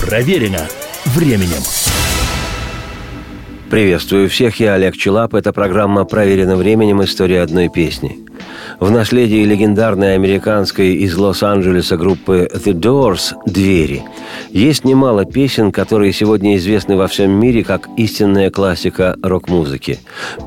Проверено временем. Приветствую всех, я Олег Челап. Это программа «Проверено временем. История одной песни». В наследии легендарной американской из Лос-Анджелеса группы The Doors «Двери» есть немало песен, которые сегодня известны во всем мире как истинная классика рок-музыки.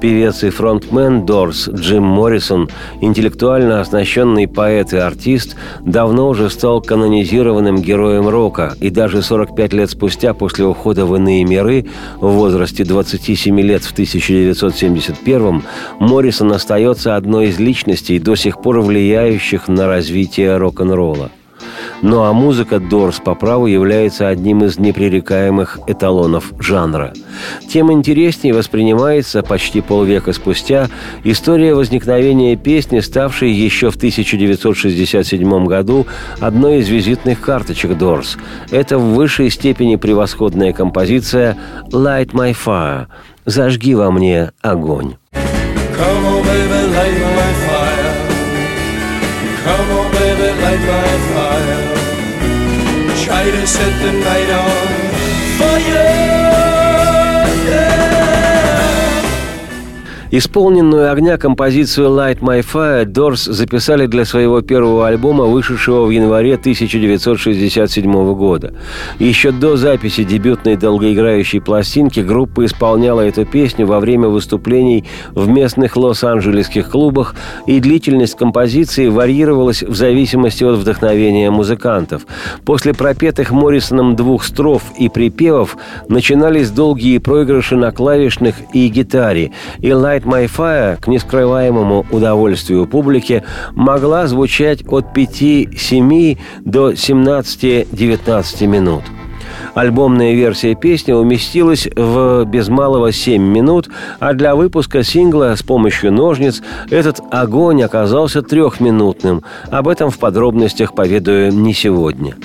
Певец и фронтмен Doors Джим Моррисон, интеллектуально оснащенный поэт и артист, давно уже стал канонизированным героем рока, и даже 45 лет спустя после ухода в иные миры в возрасте 27 лет в 1971 Моррисон остается одной из личностей, до сих пор влияющих на развитие рок-н-ролла. Ну а музыка Дорс по праву является одним из непререкаемых эталонов жанра. Тем интереснее воспринимается почти полвека спустя история возникновения песни, ставшей еще в 1967 году одной из визитных карточек Дорс. Это в высшей степени превосходная композиция «Light My Fire» – «Зажги во мне огонь». Come on, baby, light my light my fire. Try to set the night on fire. Исполненную огня композицию «Light My Fire» Doors записали для своего первого альбома, вышедшего в январе 1967 года. Еще до записи дебютной долгоиграющей пластинки группа исполняла эту песню во время выступлений в местных лос-анджелесских клубах, и длительность композиции варьировалась в зависимости от вдохновения музыкантов. После пропетых Моррисоном двух строф и припевов начинались долгие проигрыши на клавишных и гитаре, и «Light Light My Fire к нескрываемому удовольствию публики могла звучать от 5-7 до 17-19 минут. Альбомная версия песни уместилась в без малого 7 минут, а для выпуска сингла с помощью ножниц этот огонь оказался трехминутным. Об этом в подробностях поведаю не сегодня.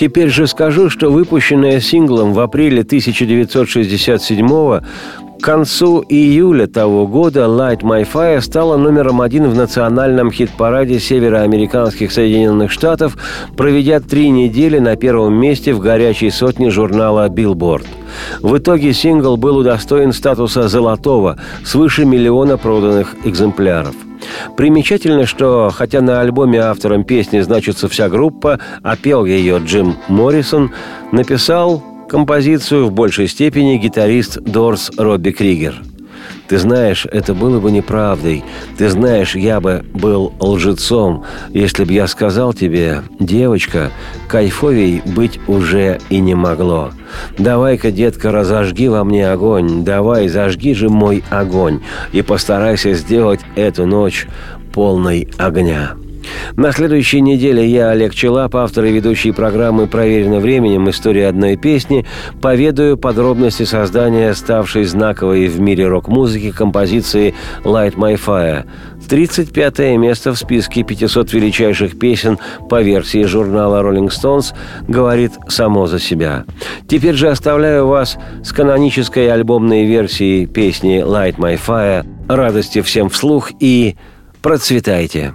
Теперь же скажу, что выпущенная синглом в апреле 1967 к концу июля того года «Light My Fire» стала номером один в национальном хит-параде североамериканских Соединенных Штатов, проведя три недели на первом месте в горячей сотне журнала Billboard. В итоге сингл был удостоен статуса «золотого» свыше миллиона проданных экземпляров. Примечательно, что хотя на альбоме автором песни значится вся группа, а пел ее Джим Моррисон, написал Композицию в большей степени гитарист Дорс Робби Кригер. Ты знаешь, это было бы неправдой. Ты знаешь, я бы был лжецом, если бы я сказал тебе, девочка, кайфовей быть уже и не могло. Давай-ка, детка, разожги во мне огонь. Давай, зажги же мой огонь. И постарайся сделать эту ночь полной огня. На следующей неделе я, Олег Челап, автор и ведущий программы «Проверено временем. История одной песни», поведаю подробности создания ставшей знаковой в мире рок-музыки композиции «Light My Fire», 35 место в списке 500 величайших песен по версии журнала Rolling Stones говорит само за себя. Теперь же оставляю вас с канонической альбомной версией песни «Light My Fire». Радости всем вслух и процветайте!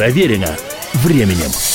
Проверено временем.